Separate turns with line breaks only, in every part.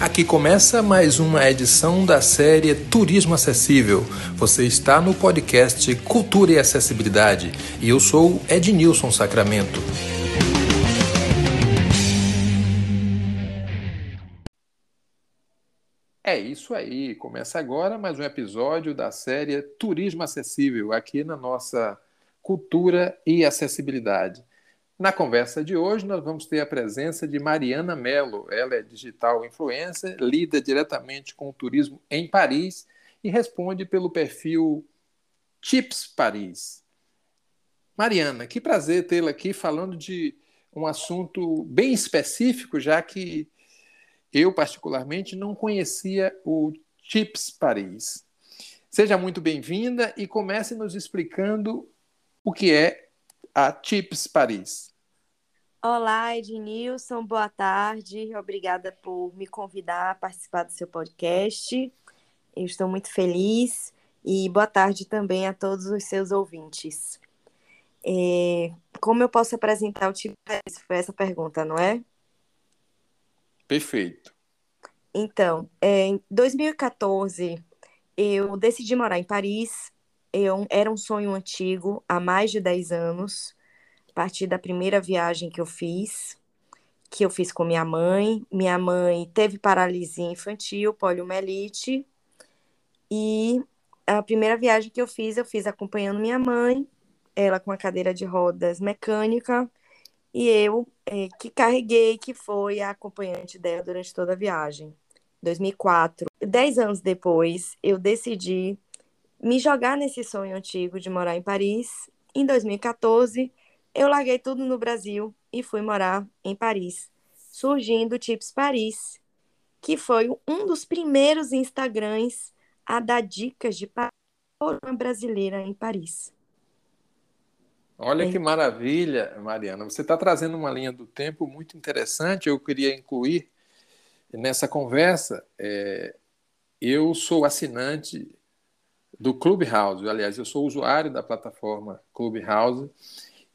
Aqui começa mais uma edição da série Turismo Acessível. Você está no podcast Cultura e Acessibilidade e eu sou Ednilson Sacramento. É isso aí, começa agora mais um episódio da série Turismo Acessível, aqui na nossa Cultura e Acessibilidade. Na conversa de hoje, nós vamos ter a presença de Mariana Mello. Ela é digital influencer, lida diretamente com o turismo em Paris e responde pelo perfil Chips Paris. Mariana, que prazer tê-la aqui falando de um assunto bem específico, já que eu, particularmente, não conhecia o Chips Paris. Seja muito bem-vinda e comece nos explicando o que é a Chips Paris.
Olá, Ednilson, boa tarde. Obrigada por me convidar a participar do seu podcast. Eu estou muito feliz e boa tarde também a todos os seus ouvintes. É, como eu posso apresentar o tipo Foi essa pergunta, não é?
Perfeito.
Então, é, em 2014, eu decidi morar em Paris. Eu, era um sonho antigo, há mais de 10 anos a partir da primeira viagem que eu fiz, que eu fiz com minha mãe. Minha mãe teve paralisia infantil, poliomielite, e a primeira viagem que eu fiz, eu fiz acompanhando minha mãe, ela com a cadeira de rodas mecânica, e eu é, que carreguei, que foi a acompanhante dela durante toda a viagem. 2004. Dez anos depois, eu decidi me jogar nesse sonho antigo de morar em Paris. Em 2014, eu larguei tudo no Brasil e fui morar em Paris, surgindo o Tips Paris, que foi um dos primeiros Instagrams a dar dicas de para uma brasileira em Paris.
Olha é. que maravilha, Mariana. Você está trazendo uma linha do tempo muito interessante. Eu queria incluir nessa conversa. É, eu sou assinante do Clubhouse. Aliás, eu sou usuário da plataforma Clubhouse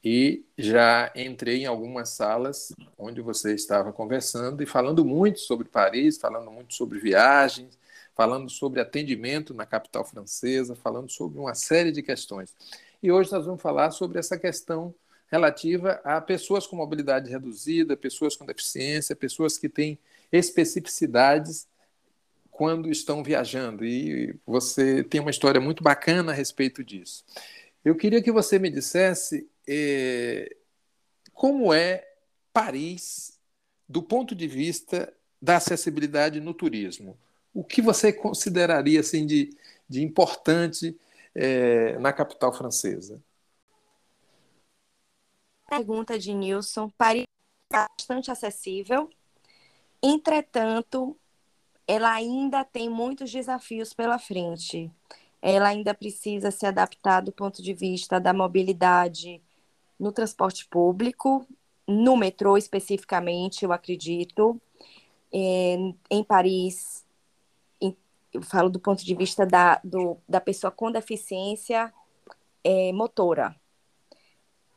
e já entrei em algumas salas onde você estava conversando e falando muito sobre Paris, falando muito sobre viagens, falando sobre atendimento na capital francesa, falando sobre uma série de questões. E hoje nós vamos falar sobre essa questão relativa a pessoas com mobilidade reduzida, pessoas com deficiência, pessoas que têm especificidades quando estão viajando. E você tem uma história muito bacana a respeito disso. Eu queria que você me dissesse é, como é Paris do ponto de vista da acessibilidade no turismo. O que você consideraria assim de, de importante é, na capital francesa?
Pergunta de Nilson. Paris é bastante acessível, entretanto, ela ainda tem muitos desafios pela frente. Ela ainda precisa se adaptar do ponto de vista da mobilidade no transporte público, no metrô especificamente, eu acredito. É, em Paris, em, eu falo do ponto de vista da, do, da pessoa com deficiência é, motora.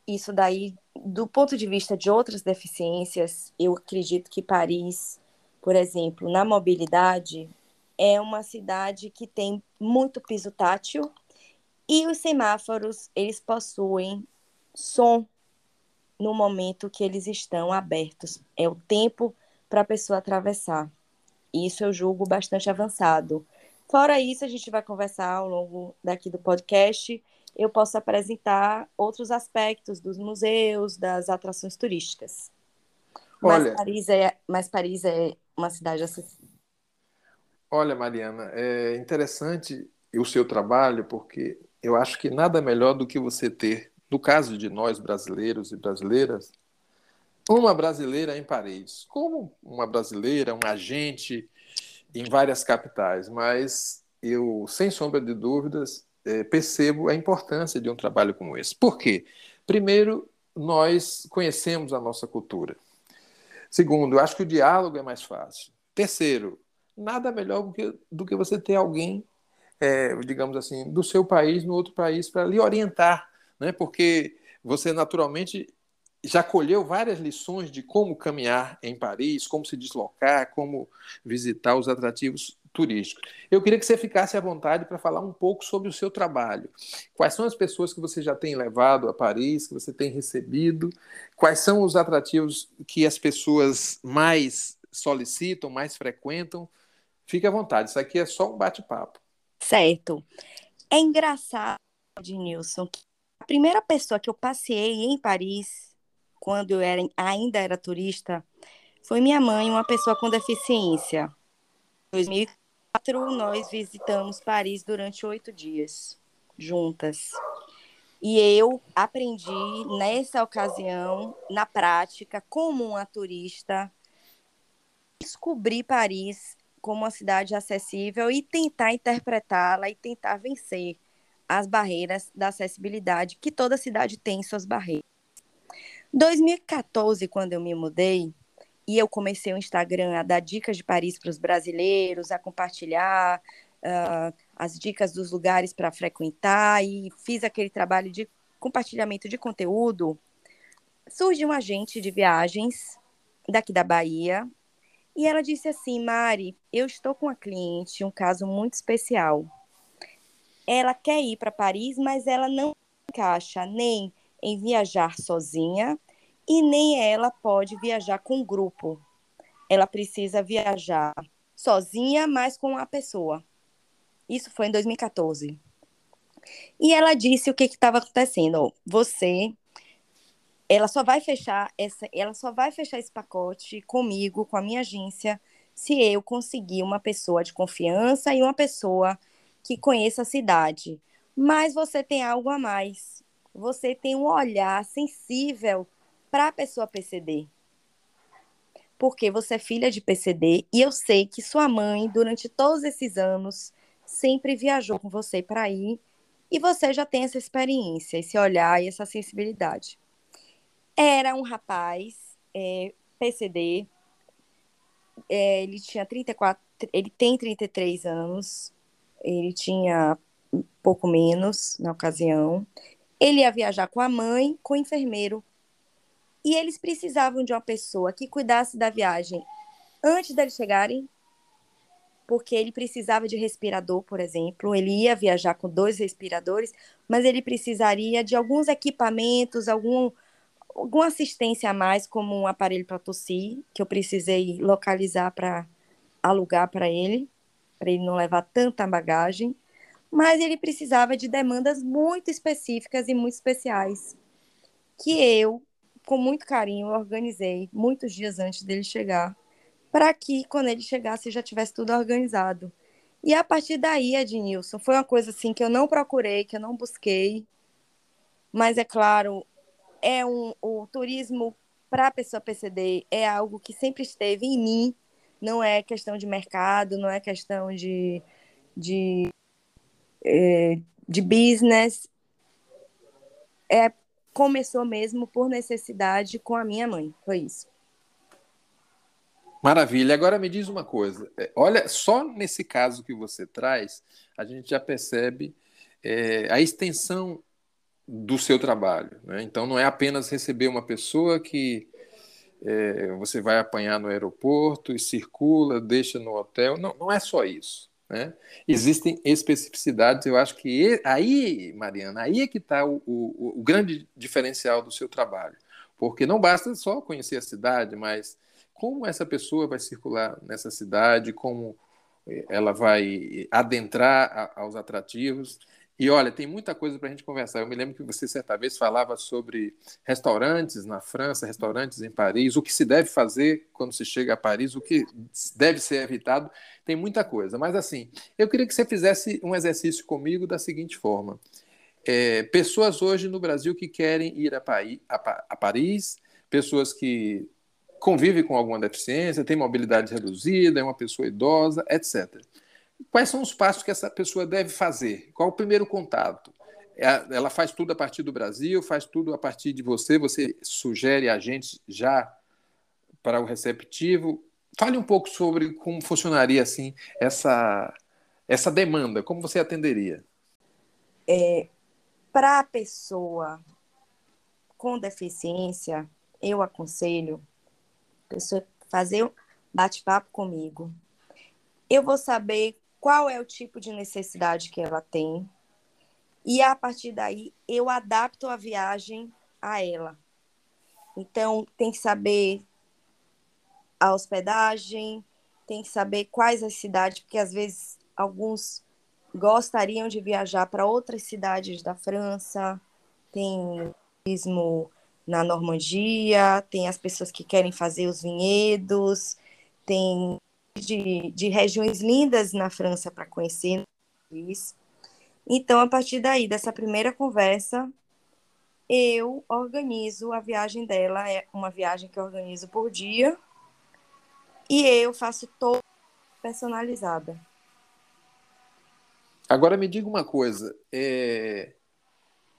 Isso daí, do ponto de vista de outras deficiências, eu acredito que Paris, por exemplo, na mobilidade, é uma cidade que tem muito piso tátil e os semáforos, eles possuem som no momento que eles estão abertos. É o tempo para a pessoa atravessar. Isso eu julgo bastante avançado. Fora isso, a gente vai conversar ao longo daqui do podcast. Eu posso apresentar outros aspectos dos museus, das atrações turísticas. Olha, mas Paris é, mas Paris é uma cidade acessível.
Olha, Mariana, é interessante o seu trabalho, porque eu acho que nada melhor do que você ter no caso de nós brasileiros e brasileiras, uma brasileira em Paris, como uma brasileira, um agente em várias capitais, mas eu, sem sombra de dúvidas, é, percebo a importância de um trabalho como esse. Por quê? Primeiro, nós conhecemos a nossa cultura. Segundo, acho que o diálogo é mais fácil. Terceiro, nada melhor do que, do que você ter alguém, é, digamos assim, do seu país no outro país para lhe orientar né? porque você naturalmente já colheu várias lições de como caminhar em Paris, como se deslocar, como visitar os atrativos turístico. Eu queria que você ficasse à vontade para falar um pouco sobre o seu trabalho. Quais são as pessoas que você já tem levado a Paris, que você tem recebido? Quais são os atrativos que as pessoas mais solicitam, mais frequentam? Fique à vontade, isso aqui é só um bate-papo.
Certo. É engraçado, Nilson, que a primeira pessoa que eu passei em Paris, quando eu era, ainda era turista, foi minha mãe, uma pessoa com deficiência. 2000 quatro, nós visitamos Paris durante oito dias, juntas. E eu aprendi nessa ocasião, na prática, como uma turista, descobrir Paris como uma cidade acessível e tentar interpretá-la e tentar vencer as barreiras da acessibilidade, que toda cidade tem suas barreiras. 2014, quando eu me mudei, e eu comecei o Instagram a dar dicas de Paris para os brasileiros, a compartilhar uh, as dicas dos lugares para frequentar, e fiz aquele trabalho de compartilhamento de conteúdo, surge um agente de viagens daqui da Bahia, e ela disse assim: Mari, eu estou com uma cliente, um caso muito especial. Ela quer ir para Paris, mas ela não encaixa nem em viajar sozinha e nem ela pode viajar com grupo. Ela precisa viajar sozinha, mas com uma pessoa. Isso foi em 2014. E ela disse o que estava acontecendo. Você, ela só vai fechar essa, ela só vai fechar esse pacote comigo, com a minha agência, se eu conseguir uma pessoa de confiança e uma pessoa que conheça a cidade. Mas você tem algo a mais você tem um olhar sensível para a pessoa PCD. Porque você é filha de PCD e eu sei que sua mãe, durante todos esses anos, sempre viajou com você para ir e você já tem essa experiência, esse olhar e essa sensibilidade. Era um rapaz é, PCD, é, ele tinha 34, ele tem 33 anos, ele tinha pouco menos na ocasião, ele ia viajar com a mãe, com o enfermeiro. E eles precisavam de uma pessoa que cuidasse da viagem antes deles chegarem, porque ele precisava de respirador, por exemplo. Ele ia viajar com dois respiradores, mas ele precisaria de alguns equipamentos, algum, alguma assistência a mais, como um aparelho para tossir, que eu precisei localizar para alugar para ele, para ele não levar tanta bagagem mas ele precisava de demandas muito específicas e muito especiais, que eu, com muito carinho, organizei muitos dias antes dele chegar, para que quando ele chegasse já tivesse tudo organizado. E a partir daí, Ednilson, foi uma coisa assim que eu não procurei, que eu não busquei, mas é claro, é um o turismo para a pessoa PCD é algo que sempre esteve em mim, não é questão de mercado, não é questão de, de é, de business, é, começou mesmo por necessidade com a minha mãe. Foi isso.
Maravilha. Agora me diz uma coisa. É, olha, só nesse caso que você traz, a gente já percebe é, a extensão do seu trabalho. Né? Então, não é apenas receber uma pessoa que é, você vai apanhar no aeroporto e circula, deixa no hotel. Não, não é só isso. Né? Existem especificidades, eu acho que aí, Mariana, aí é que está o, o, o, grande diferencial do seu trabalho. Porque não basta só conhecer a cidade, mas como essa pessoa vai circular nessa cidade, como eh, ela vai adentrar aos atrativos. E olha, tem muita coisa para a gente conversar. Eu me lembro que você certa vez falava sobre restaurantes na França, restaurantes em Paris, o que se deve fazer quando se chega a Paris, o que deve ser evitado. Tem muita coisa. Mas assim, eu queria que você fizesse um exercício comigo da seguinte forma: é, pessoas hoje no Brasil que querem ir a, a, a Paris, pessoas que convivem com alguma deficiência, têm mobilidade reduzida, é uma pessoa idosa, etc. Quais são os passos que essa pessoa deve fazer? Qual o primeiro contato? É, ela faz tudo a partir do Brasil, faz tudo a partir de você, você sugere agentes já para o receptivo. Fale um pouco sobre como funcionaria assim essa, essa demanda, como você atenderia?
É, para a pessoa com deficiência, eu aconselho a pessoa fazer bate-papo comigo. Eu vou saber qual é o tipo de necessidade que ela tem e a partir daí eu adapto a viagem a ela. Então, tem que saber a hospedagem, tem que saber quais as cidades, porque às vezes alguns gostariam de viajar para outras cidades da França, tem turismo na Normandia, tem as pessoas que querem fazer os vinhedos, tem de, de regiões lindas na França para conhecer. Então, a partir daí, dessa primeira conversa, eu organizo a viagem dela, é uma viagem que eu organizo por dia, e eu faço toda personalizada.
Agora me diga uma coisa, é...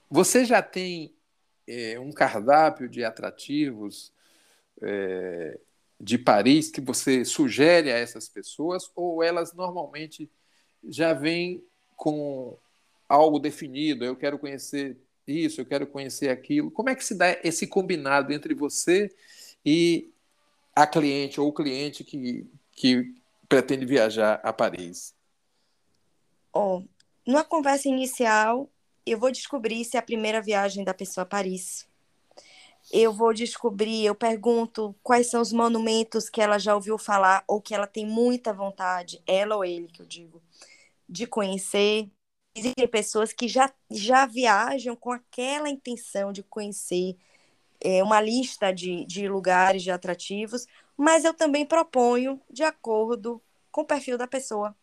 você já tem é, um cardápio de atrativos é, de Paris que você sugere a essas pessoas ou elas normalmente já vêm com algo definido? Eu quero conhecer isso, eu quero conhecer aquilo. Como é que se dá esse combinado entre você e a cliente ou o cliente que, que pretende viajar a Paris?
Oh, numa conversa inicial, eu vou descobrir se é a primeira viagem da pessoa a Paris. Eu vou descobrir, eu pergunto quais são os monumentos que ela já ouviu falar ou que ela tem muita vontade, ela ou ele, que eu digo, de conhecer. Existem pessoas que já, já viajam com aquela intenção de conhecer é, uma lista de, de lugares, de atrativos, mas eu também proponho de acordo com o perfil da pessoa.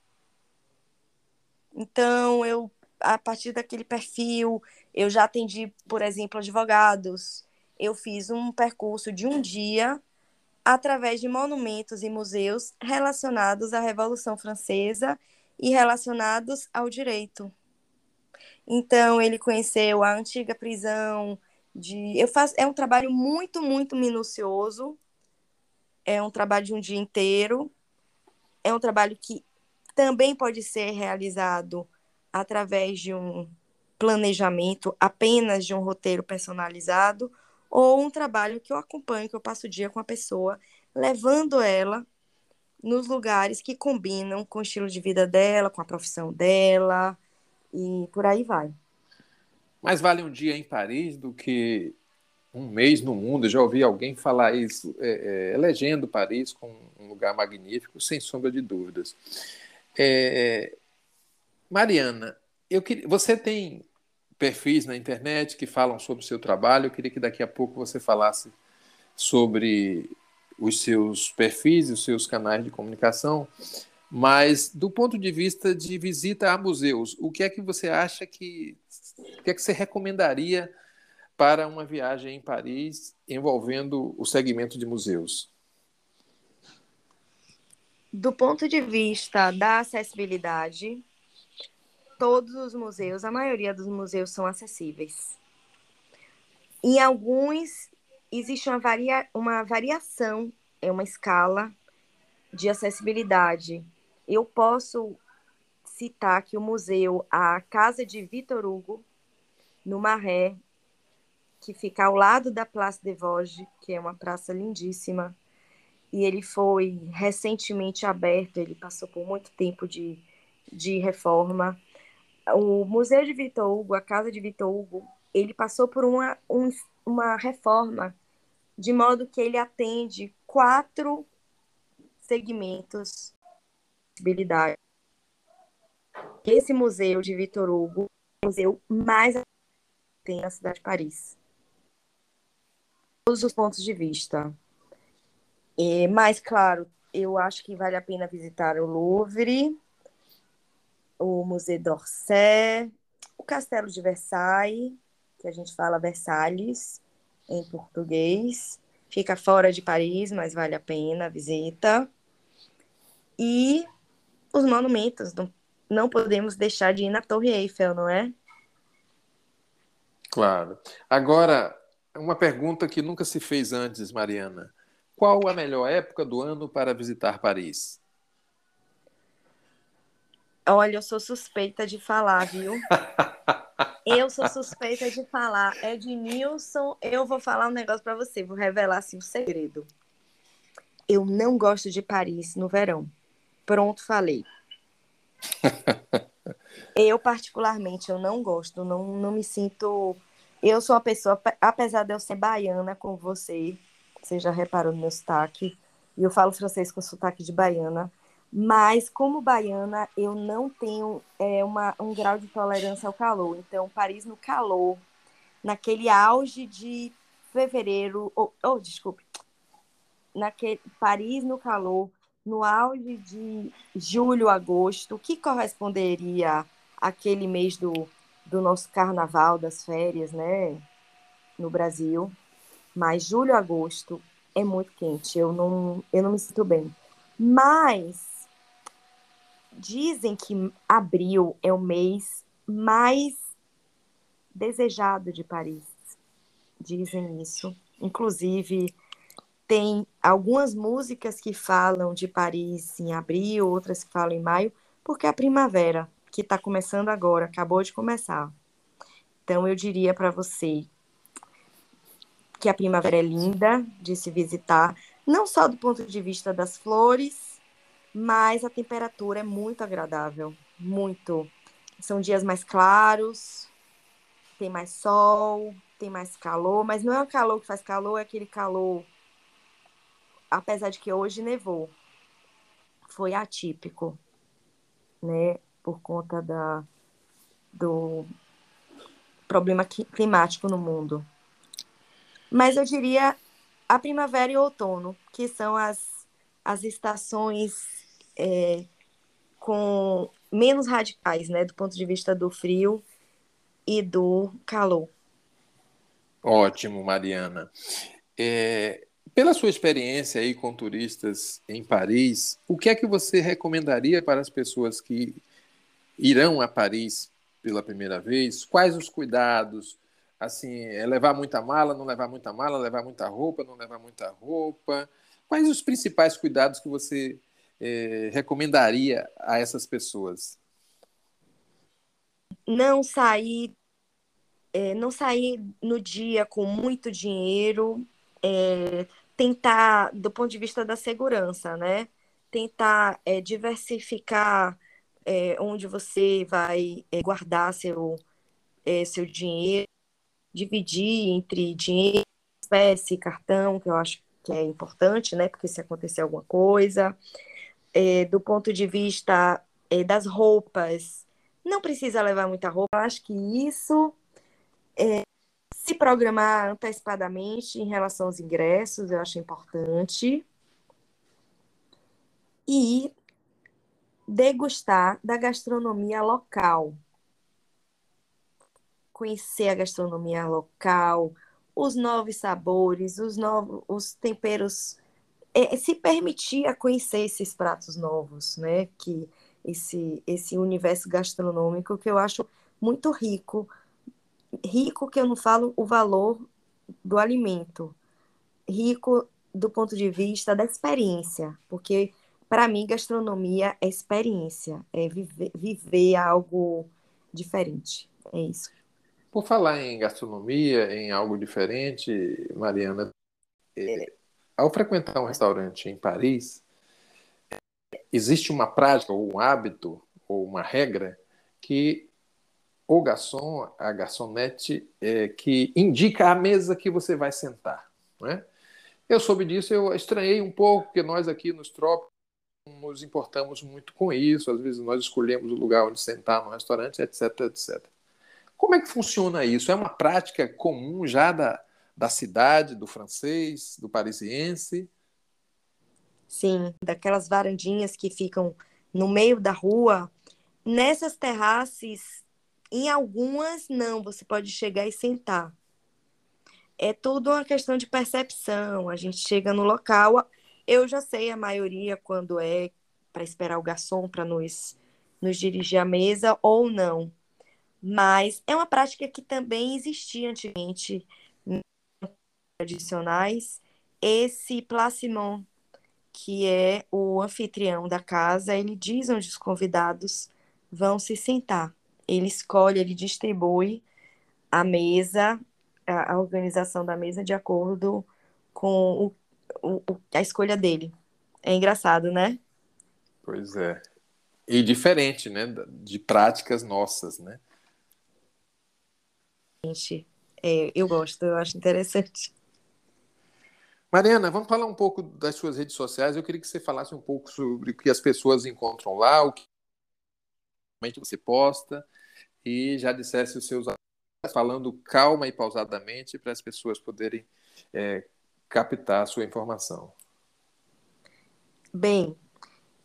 Então, eu a partir daquele perfil, eu já atendi, por exemplo, advogados. Eu fiz um percurso de um dia através de monumentos e museus relacionados à Revolução Francesa e relacionados ao direito. Então, ele conheceu a antiga prisão de. Eu faço, é um trabalho muito, muito minucioso. É um trabalho de um dia inteiro. É um trabalho que também pode ser realizado através de um planejamento, apenas de um roteiro personalizado, ou um trabalho que eu acompanho, que eu passo o dia com a pessoa, levando ela nos lugares que combinam com o estilo de vida dela, com a profissão dela, e por aí vai.
Mais vale um dia em Paris do que um mês no mundo. Eu já ouvi alguém falar isso, é, é, elegendo Paris como um lugar magnífico, sem sombra de dúvidas. É, Mariana, eu queria, você tem perfis na internet que falam sobre o seu trabalho. Eu queria que daqui a pouco você falasse sobre os seus perfis os seus canais de comunicação. Mas do ponto de vista de visita a museus, o que é que você acha que o que é que você recomendaria para uma viagem em Paris envolvendo o segmento de museus?
Do ponto de vista da acessibilidade, todos os museus, a maioria dos museus são acessíveis. Em alguns existe uma, varia, uma variação, é uma escala de acessibilidade. Eu posso citar que o museu, a Casa de Vitor Hugo, no Marré, que fica ao lado da Place de Vosges, que é uma praça lindíssima, e ele foi recentemente aberto, ele passou por muito tempo de, de reforma o Museu de Vitor Hugo, a Casa de Vitor Hugo, ele passou por uma, um, uma reforma de modo que ele atende quatro segmentos de possibilidade. Esse museu de Vitor Hugo é o museu mais tem na cidade de Paris. Todos os pontos de vista. É, mas, claro, eu acho que vale a pena visitar o Louvre, o Museu d'Orsay, o Castelo de Versailles, que a gente fala Versalhes em português. Fica fora de Paris, mas vale a pena a visita. E os monumentos, não, não podemos deixar de ir na Torre Eiffel, não é?
Claro. Agora, uma pergunta que nunca se fez antes, Mariana. Qual a melhor época do ano para visitar Paris?
Olha, eu sou suspeita de falar, viu? Eu sou suspeita de falar. Ednilson, eu vou falar um negócio para você, vou revelar assim um segredo. Eu não gosto de Paris no verão. Pronto, falei. eu, particularmente, eu não gosto, não, não me sinto. Eu sou uma pessoa, apesar de eu ser baiana com você, você já reparou no meu sotaque, e eu falo francês com sotaque de baiana, mas como baiana, eu não tenho é, uma, um grau de tolerância ao calor. Então, Paris no calor, naquele auge de fevereiro, ou oh, desculpe, naquele Paris no calor, no auge de julho, agosto, que corresponderia àquele mês do, do nosso carnaval, das férias, né, no Brasil. Mas julho, agosto é muito quente, eu não, eu não me sinto bem. Mas dizem que abril é o mês mais desejado de Paris. Dizem isso. Inclusive, tem algumas músicas que falam de Paris em abril, outras que falam em maio, porque é a primavera, que está começando agora, acabou de começar. Então, eu diria para você que a primavera é linda de se visitar, não só do ponto de vista das flores, mas a temperatura é muito agradável, muito. São dias mais claros, tem mais sol, tem mais calor, mas não é o calor que faz calor, é aquele calor apesar de que hoje nevou, foi atípico, né, por conta da, do problema climático no mundo. Mas eu diria a primavera e o outono, que são as, as estações é, com menos radicais, né, do ponto de vista do frio e do calor.
Ótimo, Mariana. É, pela sua experiência aí com turistas em Paris, o que é que você recomendaria para as pessoas que irão a Paris pela primeira vez? Quais os cuidados? Assim, é levar muita mala, não levar muita mala, levar muita roupa, não levar muita roupa? Quais os principais cuidados que você é, recomendaria a essas pessoas?
Não sair, é, não sair no dia com muito dinheiro, é, tentar, do ponto de vista da segurança, né? Tentar é, diversificar onde você vai guardar seu, seu dinheiro, dividir entre dinheiro, espécie, cartão, que eu acho que é importante, né? Porque se acontecer alguma coisa. É, do ponto de vista é, das roupas, não precisa levar muita roupa. Eu acho que isso é, se programar antecipadamente em relação aos ingressos, eu acho importante. E degustar da gastronomia local. Conhecer a gastronomia local, os novos sabores, os novos os temperos, é, se permitir a conhecer esses pratos novos, né? Que esse esse universo gastronômico que eu acho muito rico rico que eu não falo o valor do alimento, rico do ponto de vista da experiência, porque para mim gastronomia é experiência, é viver, viver algo diferente, é isso.
Por falar em gastronomia, em algo diferente, Mariana, é, ao frequentar um restaurante em Paris, existe uma prática ou um hábito ou uma regra que o garçom, a garçonete, é, que indica a mesa que você vai sentar. Né? Eu soube disso, eu estranhei um pouco, porque nós aqui nos trópicos nos importamos muito com isso, às vezes nós escolhemos o lugar onde sentar no restaurante, etc, etc. Como é que funciona isso? É uma prática comum já da, da cidade, do francês, do parisiense?
Sim, daquelas varandinhas que ficam no meio da rua. Nessas terraças em algumas, não, você pode chegar e sentar. É tudo uma questão de percepção. A gente chega no local, eu já sei a maioria quando é para esperar o garçom para nos, nos dirigir à mesa ou não. Mas é uma prática que também existia antigamente tradicionais. Esse Placimon, que é o anfitrião da casa, ele diz onde os convidados vão se sentar ele escolhe, ele distribui a mesa, a, organização da mesa de acordo com o, o, a escolha dele. É engraçado, né?
Pois é. E diferente, né? De práticas nossas, né?
Gente, é, eu gosto, eu acho interessante.
Mariana, vamos falar um pouco das suas redes sociais. Eu queria que você falasse um pouco sobre o que as pessoas encontram lá, o que você posta, e já dissesse os seus falando calma e pausadamente para as pessoas poderem é, captar a sua informação.
Bem,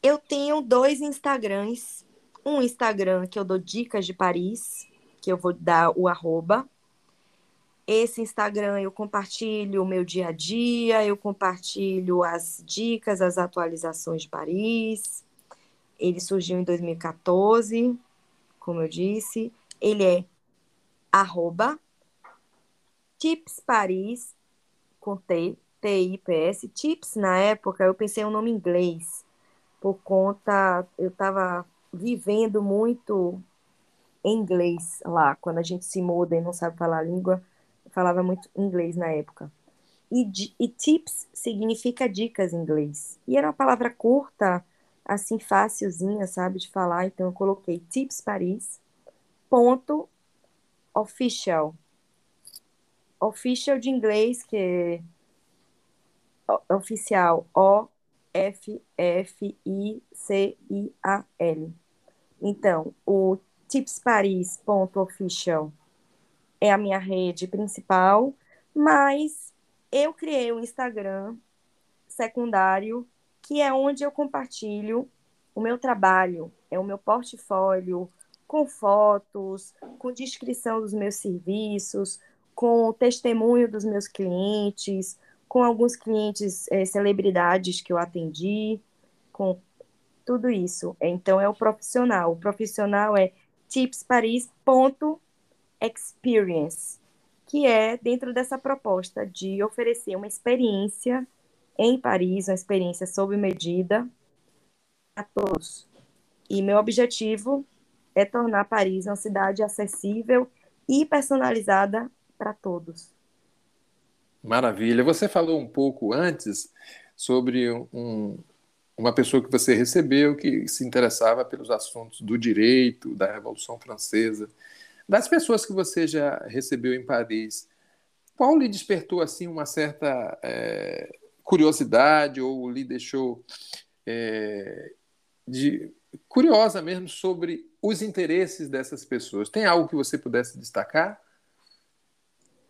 eu tenho dois Instagrams. Um Instagram que eu dou dicas de Paris, que eu vou dar o arroba, esse Instagram eu compartilho o meu dia a dia, eu compartilho as dicas, as atualizações de Paris. Ele surgiu em 2014, como eu disse. Ele é arroba Tips Paris, com T, T-I-P-S. Tips, na época, eu pensei um nome inglês, por conta, eu estava vivendo muito inglês lá, quando a gente se muda e não sabe falar a língua falava muito inglês na época. E, e tips significa dicas em inglês. E era uma palavra curta, assim, fácilzinha, sabe, de falar. Então eu coloquei tips Paris, ponto, official. Official de inglês, que é oficial, O-F-F-I-C-I-A-L. Então, o tipsparis.official é a minha rede principal, mas eu criei um Instagram secundário, que é onde eu compartilho o meu trabalho, é o meu portfólio, com fotos, com descrição dos meus serviços, com testemunho dos meus clientes, com alguns clientes é, celebridades que eu atendi, com tudo isso. Então é o profissional. O profissional é tipsparis.com Experience, que é dentro dessa proposta de oferecer uma experiência em Paris, uma experiência sob medida a todos. E meu objetivo é tornar Paris uma cidade acessível e personalizada para todos.
Maravilha. Você falou um pouco antes sobre um, uma pessoa que você recebeu que se interessava pelos assuntos do direito, da Revolução Francesa. Das pessoas que você já recebeu em Paris, qual lhe despertou assim uma certa é, curiosidade ou lhe deixou é, de, curiosa mesmo sobre os interesses dessas pessoas? Tem algo que você pudesse destacar?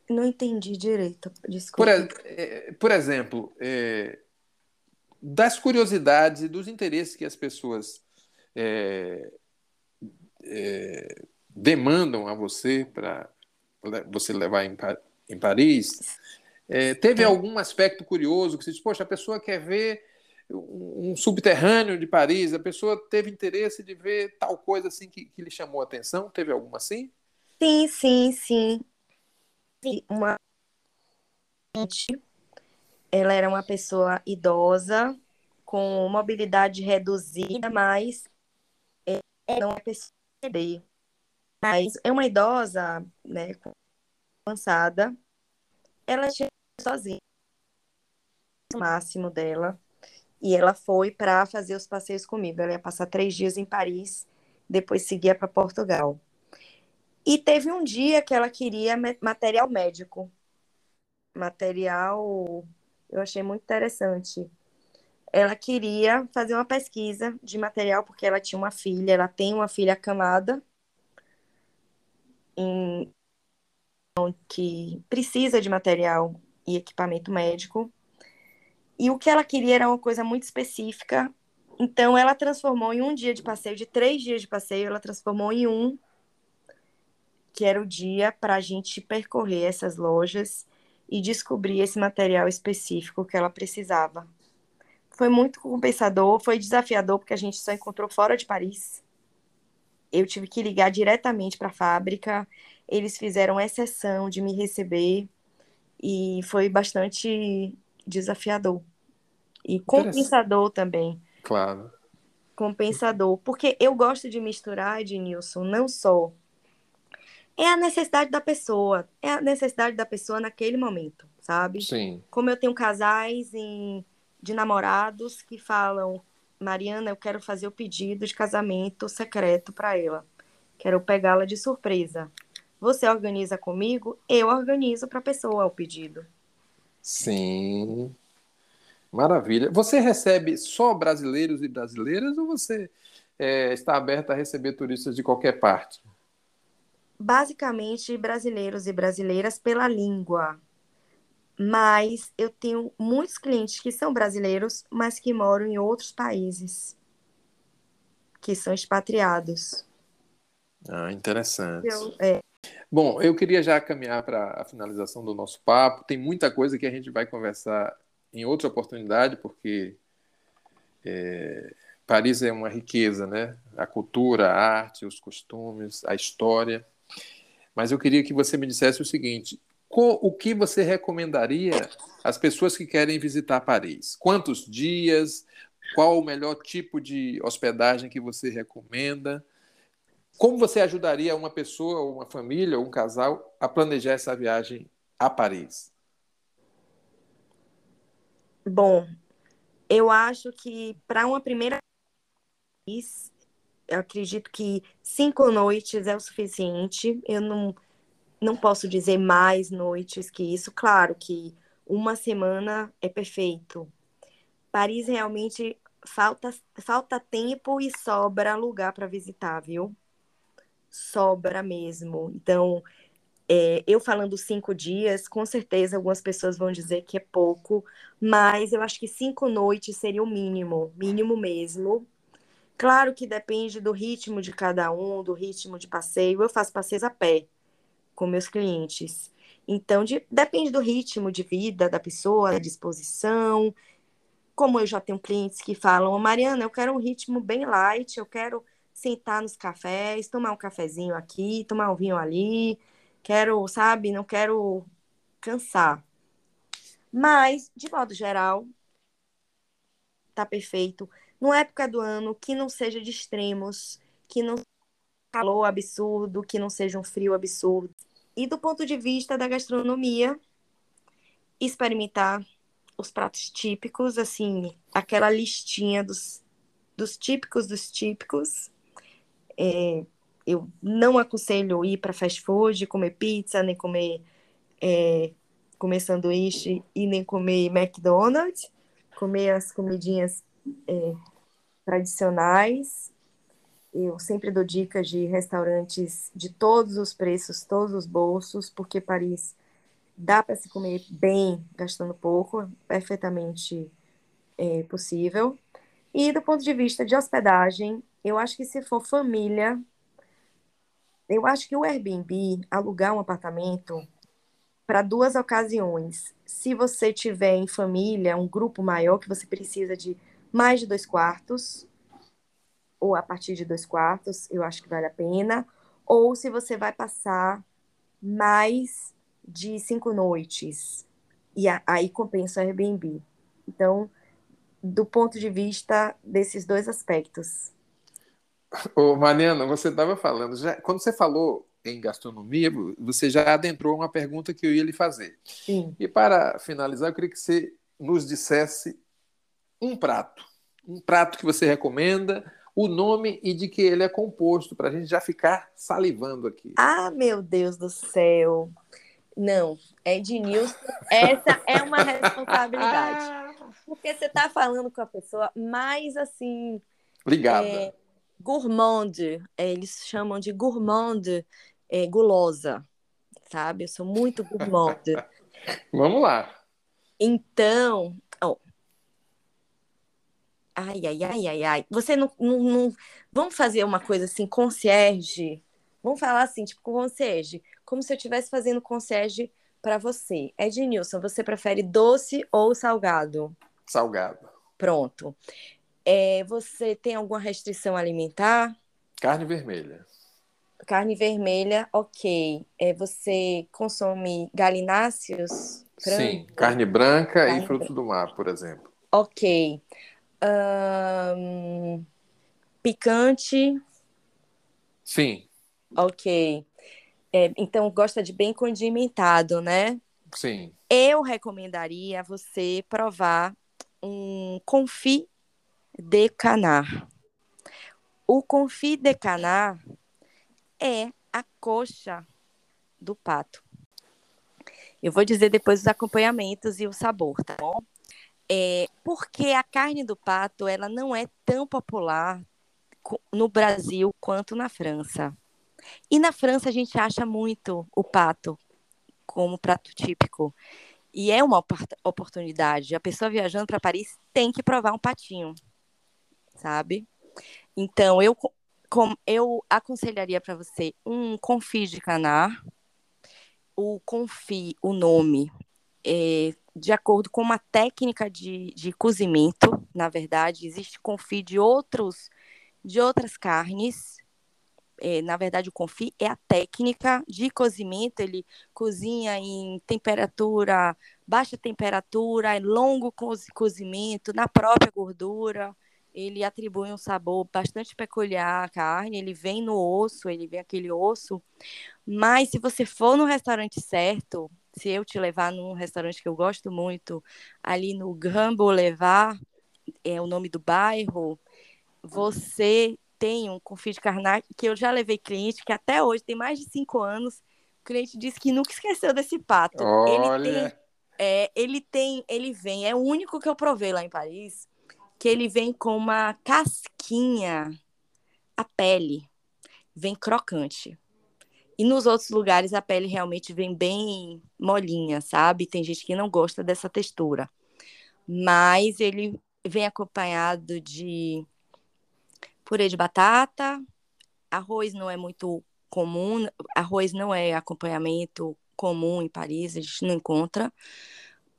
Não entendi direito, desculpa.
Por, é, por exemplo, é, das curiosidades e dos interesses que as pessoas é, é, demandam a você para você levar em, em Paris, é, teve algum aspecto curioso que você diz, poxa, a pessoa quer ver um subterrâneo de Paris, a pessoa teve interesse de ver tal coisa assim que, que lhe chamou a atenção? Teve alguma assim?
Sim, sim, sim. Uma ela era uma pessoa idosa, com mobilidade reduzida, mas era uma pessoa mas é uma idosa, né, avançada, ela chegou sozinha, o máximo dela, e ela foi para fazer os passeios comigo. Ela ia passar três dias em Paris, depois seguia para Portugal. E teve um dia que ela queria material médico. Material, eu achei muito interessante. Ela queria fazer uma pesquisa de material, porque ela tinha uma filha, ela tem uma filha acamada, em que precisa de material e equipamento médico. E o que ela queria era uma coisa muito específica. Então, ela transformou em um dia de passeio, de três dias de passeio, ela transformou em um, que era o dia para a gente percorrer essas lojas e descobrir esse material específico que ela precisava. Foi muito compensador, foi desafiador, porque a gente só encontrou fora de Paris eu tive que ligar diretamente para a fábrica. Eles fizeram exceção de me receber e foi bastante desafiador e compensador também.
Claro.
Compensador, porque eu gosto de misturar, Ednilson, não só é a necessidade da pessoa, é a necessidade da pessoa naquele momento, sabe?
Sim.
Como eu tenho casais em, de namorados que falam, Mariana, eu quero fazer o pedido de casamento secreto para ela. Quero pegá-la de surpresa. Você organiza comigo? Eu organizo para a pessoa o pedido.
Sim. Maravilha. Você recebe só brasileiros e brasileiras ou você é, está aberta a receber turistas de qualquer parte?
Basicamente brasileiros e brasileiras pela língua. Mas eu tenho muitos clientes que são brasileiros, mas que moram em outros países, que são expatriados.
Ah, interessante. Eu, é... Bom, eu queria já caminhar para a finalização do nosso papo. Tem muita coisa que a gente vai conversar em outra oportunidade, porque é, Paris é uma riqueza, né? A cultura, a arte, os costumes, a história. Mas eu queria que você me dissesse o seguinte: o que você recomendaria às pessoas que querem visitar Paris? Quantos dias? Qual o melhor tipo de hospedagem que você recomenda? Como você ajudaria uma pessoa, uma família, um casal a planejar essa viagem a Paris?
Bom, eu acho que para uma primeira vez eu acredito que cinco noites é o suficiente. Eu não, não posso dizer mais noites que isso. Claro que uma semana é perfeito. Paris realmente falta, falta tempo e sobra lugar para visitar, viu? Sobra mesmo. Então, é, eu falando cinco dias, com certeza algumas pessoas vão dizer que é pouco, mas eu acho que cinco noites seria o mínimo, mínimo mesmo, Claro que depende do ritmo de cada um, do ritmo de passeio. Eu faço passeios a pé com meus clientes. Então, de, depende do ritmo de vida da pessoa, da disposição. Como eu já tenho clientes que falam, Mariana, eu quero um ritmo bem light, eu quero sentar nos cafés, tomar um cafezinho aqui, tomar um vinho ali. Quero, sabe, não quero cansar. Mas, de modo geral, tá perfeito numa época do ano que não seja de extremos, que não calor absurdo, que não seja um frio absurdo. E do ponto de vista da gastronomia, experimentar os pratos típicos, assim, aquela listinha dos, dos típicos dos típicos. É, eu não aconselho ir para fast food, comer pizza, nem comer, é, comer sanduíche e nem comer McDonald's. Comer as comidinhas é, tradicionais. Eu sempre dou dicas de restaurantes de todos os preços, todos os bolsos, porque Paris dá para se comer bem gastando pouco, perfeitamente é, possível. E do ponto de vista de hospedagem, eu acho que se for família, eu acho que o Airbnb, alugar um apartamento para duas ocasiões. Se você tiver em família, um grupo maior que você precisa de mais de dois quartos, ou a partir de dois quartos, eu acho que vale a pena. Ou se você vai passar mais de cinco noites, e aí compensa o Airbnb. Então, do ponto de vista desses dois aspectos.
Ô, Mariana, você estava falando, já, quando você falou em gastronomia, você já adentrou uma pergunta que eu ia lhe fazer.
Sim.
E para finalizar, eu queria que você nos dissesse um prato, um prato que você recomenda, o nome e de que ele é composto, para a gente já ficar salivando aqui.
Ah, meu Deus do céu! Não, Ednilson, essa é uma responsabilidade. Porque você está falando com a pessoa mais assim.
Ligada. É,
gourmande, é, eles chamam de gourmande é, gulosa, sabe? Eu sou muito gourmande.
Vamos lá.
Então, Ai, ai, ai, ai, ai. Você não, não, não, Vamos fazer uma coisa assim, concierge? Vamos falar assim, tipo, concierge. Como se eu estivesse fazendo concierge para você. Ednilson, você prefere doce ou salgado?
Salgado.
Pronto. É, você tem alguma restrição alimentar?
Carne vermelha.
Carne vermelha, ok. É, você consome galináceos?
Sim, carne branca carne e frutos do mar, por exemplo.
Ok picante.
Sim.
Ok. É, então, gosta de bem condimentado, né?
Sim.
Eu recomendaria você provar um confit de canar. O confit de canar é a coxa do pato. Eu vou dizer depois os acompanhamentos e o sabor, tá bom? É, porque a carne do pato ela não é tão popular no Brasil quanto na França. E na França a gente acha muito o pato como prato típico. E é uma oportunidade. A pessoa viajando para Paris tem que provar um patinho, sabe? Então, eu, com, eu aconselharia para você um confit de canar. O confit, o nome, é de acordo com uma técnica de, de cozimento. Na verdade, existe confit de outros de outras carnes. É, na verdade, o confit é a técnica de cozimento. Ele cozinha em temperatura, baixa temperatura, longo cozimento, na própria gordura. Ele atribui um sabor bastante peculiar à carne. Ele vem no osso, ele vem aquele osso. Mas se você for no restaurante certo, se eu te levar num restaurante que eu gosto muito, ali no Grand Boulevard, é o nome do bairro, você tem um confit de carnac que eu já levei cliente que até hoje tem mais de cinco anos. O cliente disse que nunca esqueceu desse pato.
Olha.
Ele tem, é, ele tem, ele vem, é o único que eu provei lá em Paris, que ele vem com uma casquinha, a pele vem crocante. E nos outros lugares a pele realmente vem bem molinha, sabe? Tem gente que não gosta dessa textura. Mas ele vem acompanhado de purê de batata, arroz não é muito comum, arroz não é acompanhamento comum em Paris, a gente não encontra.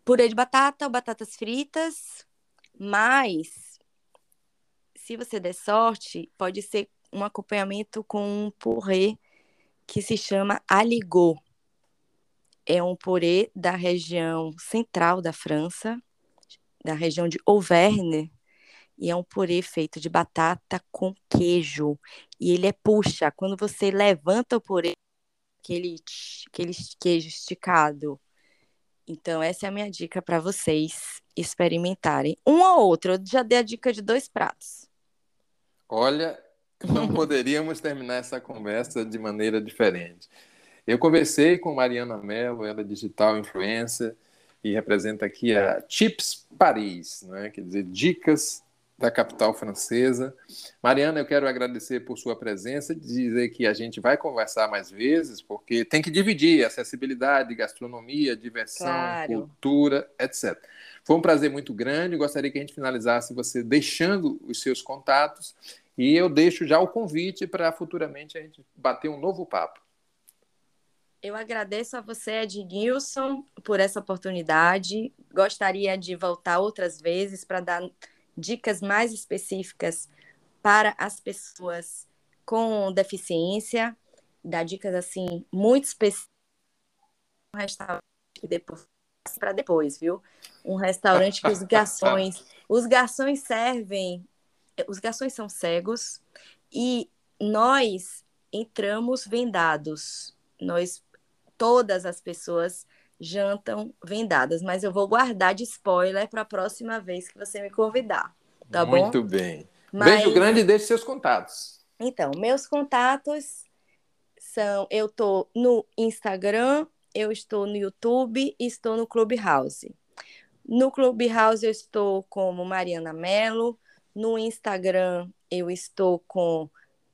Purê de batata, batatas fritas, mas se você der sorte, pode ser um acompanhamento com um purê que se chama aligot. É um purê da região central da França, da região de Auvergne, e é um purê feito de batata com queijo. E ele é puxa, quando você levanta o purê, aquele, aquele queijo esticado. Então, essa é a minha dica para vocês experimentarem. Um ou outro, eu já dei a dica de dois pratos.
Olha, não poderíamos terminar essa conversa de maneira diferente. Eu conversei com Mariana Mello, ela é digital influencer e representa aqui a Chips Paris, né? quer dizer, dicas da capital francesa. Mariana, eu quero agradecer por sua presença, dizer que a gente vai conversar mais vezes, porque tem que dividir acessibilidade, gastronomia, diversão, claro. cultura, etc. Foi um prazer muito grande, gostaria que a gente finalizasse você deixando os seus contatos e eu deixo já o convite para futuramente a gente bater um novo papo.
Eu agradeço a você, Ednilson, por essa oportunidade. Gostaria de voltar outras vezes para dar dicas mais específicas para as pessoas com deficiência, dar dicas assim muito específicas um restaurante depois para depois, viu? Um restaurante que os garçons, os garçons servem, os garçons são cegos e nós entramos vendados. Nós todas as pessoas jantam vendadas, mas eu vou guardar de spoiler para a próxima vez que você me convidar, tá
Muito
bom?
Muito bem. Mas... Beijo grande e deixe seus contatos.
Então, meus contatos são, eu tô no Instagram, eu estou no YouTube e estou no Clubhouse. No Clubhouse eu estou como Mariana Mello, no Instagram eu estou com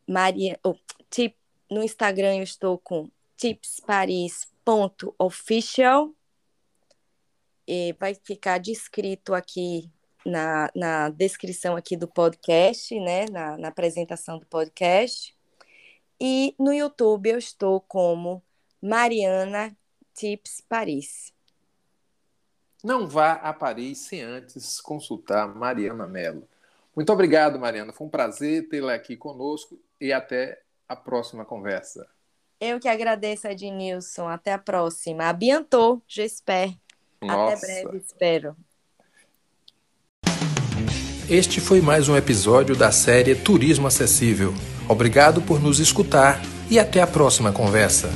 Maria, oh, tip, no Instagram eu estou com Tips Paris ponto official e vai ficar descrito aqui na, na descrição aqui do podcast, né, na, na apresentação do podcast. E no YouTube eu estou como Mariana Tips Paris.
Não vá a Paris sem antes consultar Mariana Mello. Muito obrigado, Mariana. Foi um prazer tê-la aqui conosco e até a próxima conversa.
Eu que agradeço, Ednilson. Até a próxima. A bientôt, j'espère. Até breve, espero.
Este foi mais um episódio da série Turismo Acessível. Obrigado por nos escutar e até a próxima conversa.